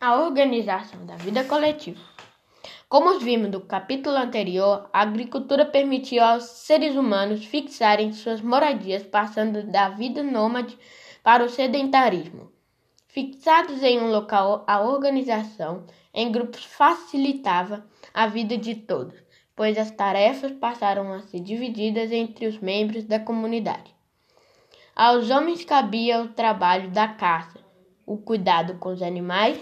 A organização da vida coletiva. Como vimos no capítulo anterior, a agricultura permitiu aos seres humanos fixarem suas moradias, passando da vida nômade para o sedentarismo. Fixados em um local, a organização em grupos facilitava a vida de todos, pois as tarefas passaram a ser divididas entre os membros da comunidade. Aos homens cabia o trabalho da caça, o cuidado com os animais,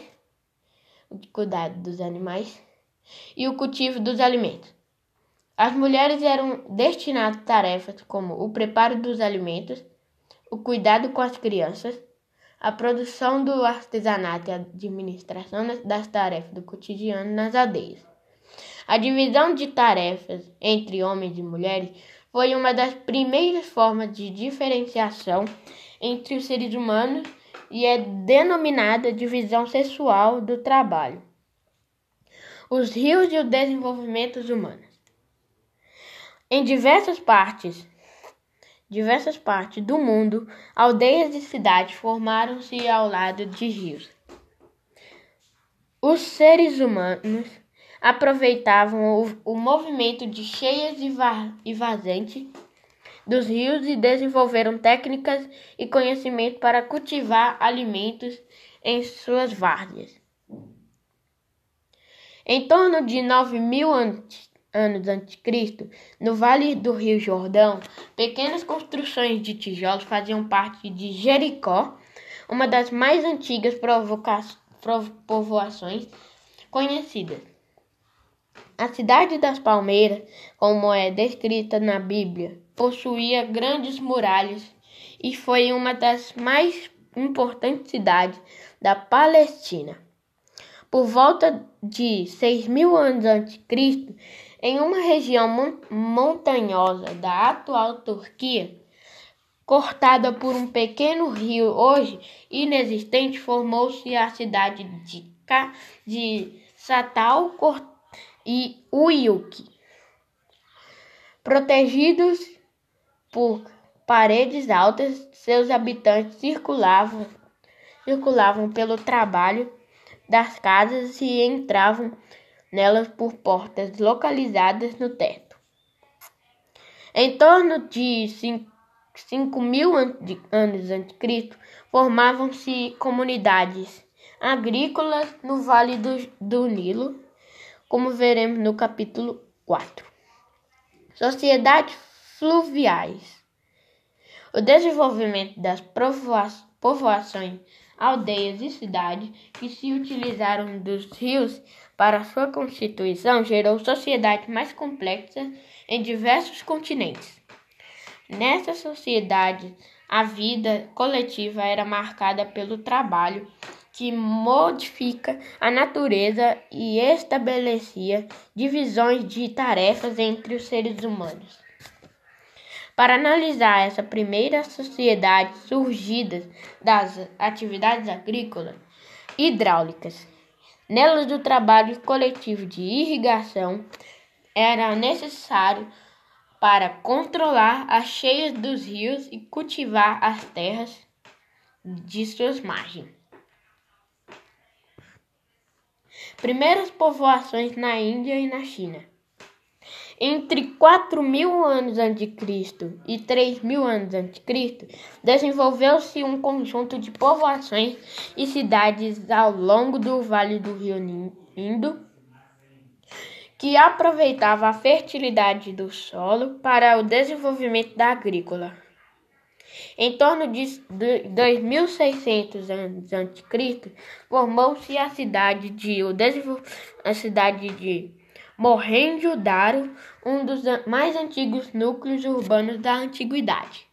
o cuidado dos animais e o cultivo dos alimentos. As mulheres eram destinadas a tarefas como o preparo dos alimentos, o cuidado com as crianças, a produção do artesanato e a administração das tarefas do cotidiano nas aldeias. A divisão de tarefas entre homens e mulheres foi uma das primeiras formas de diferenciação entre os seres humanos e é denominada divisão sexual do trabalho os rios e o desenvolvimento humano. Em diversas partes, diversas partes do mundo, aldeias e cidades formaram-se ao lado de rios. Os seres humanos aproveitavam o, o movimento de cheias e, va e vazante dos rios e desenvolveram técnicas e conhecimento para cultivar alimentos em suas várzeas. Em torno de 9 mil anos antes de Cristo, no Vale do Rio Jordão, pequenas construções de tijolos faziam parte de Jericó, uma das mais antigas povoações conhecidas. A cidade das Palmeiras, como é descrita na Bíblia, possuía grandes muralhas e foi uma das mais importantes cidades da Palestina. Por volta de 6.000 anos antes de Cristo, em uma região montanhosa da atual Turquia, cortada por um pequeno rio hoje inexistente, formou-se a cidade de, Ka de Satal e Uyuk. Protegidos por paredes altas, seus habitantes circulavam, circulavam pelo trabalho das casas e entravam nelas por portas localizadas no teto. Em torno de 5 mil anos antes Cristo, formavam-se comunidades agrícolas no Vale do, do Nilo, como veremos no capítulo 4. Sociedades fluviais. O desenvolvimento das povoações aldeias e cidades que se utilizaram dos rios para sua constituição gerou sociedades mais complexas em diversos continentes. Nessa sociedade, a vida coletiva era marcada pelo trabalho que modifica a natureza e estabelecia divisões de tarefas entre os seres humanos. Para analisar essa primeira sociedade surgida das atividades agrícolas hidráulicas, nelas o trabalho coletivo de irrigação era necessário para controlar as cheias dos rios e cultivar as terras de suas margens. Primeiras povoações na Índia e na China. Entre 4 mil anos antes de Cristo e 3 mil anos antes de Cristo, desenvolveu-se um conjunto de povoações e cidades ao longo do Vale do Rio Indo, que aproveitava a fertilidade do solo para o desenvolvimento da agrícola. Em torno de 2600 anos antes de Cristo, formou-se a cidade de a cidade de Mohenjo-Daro, um dos mais antigos núcleos urbanos da antiguidade.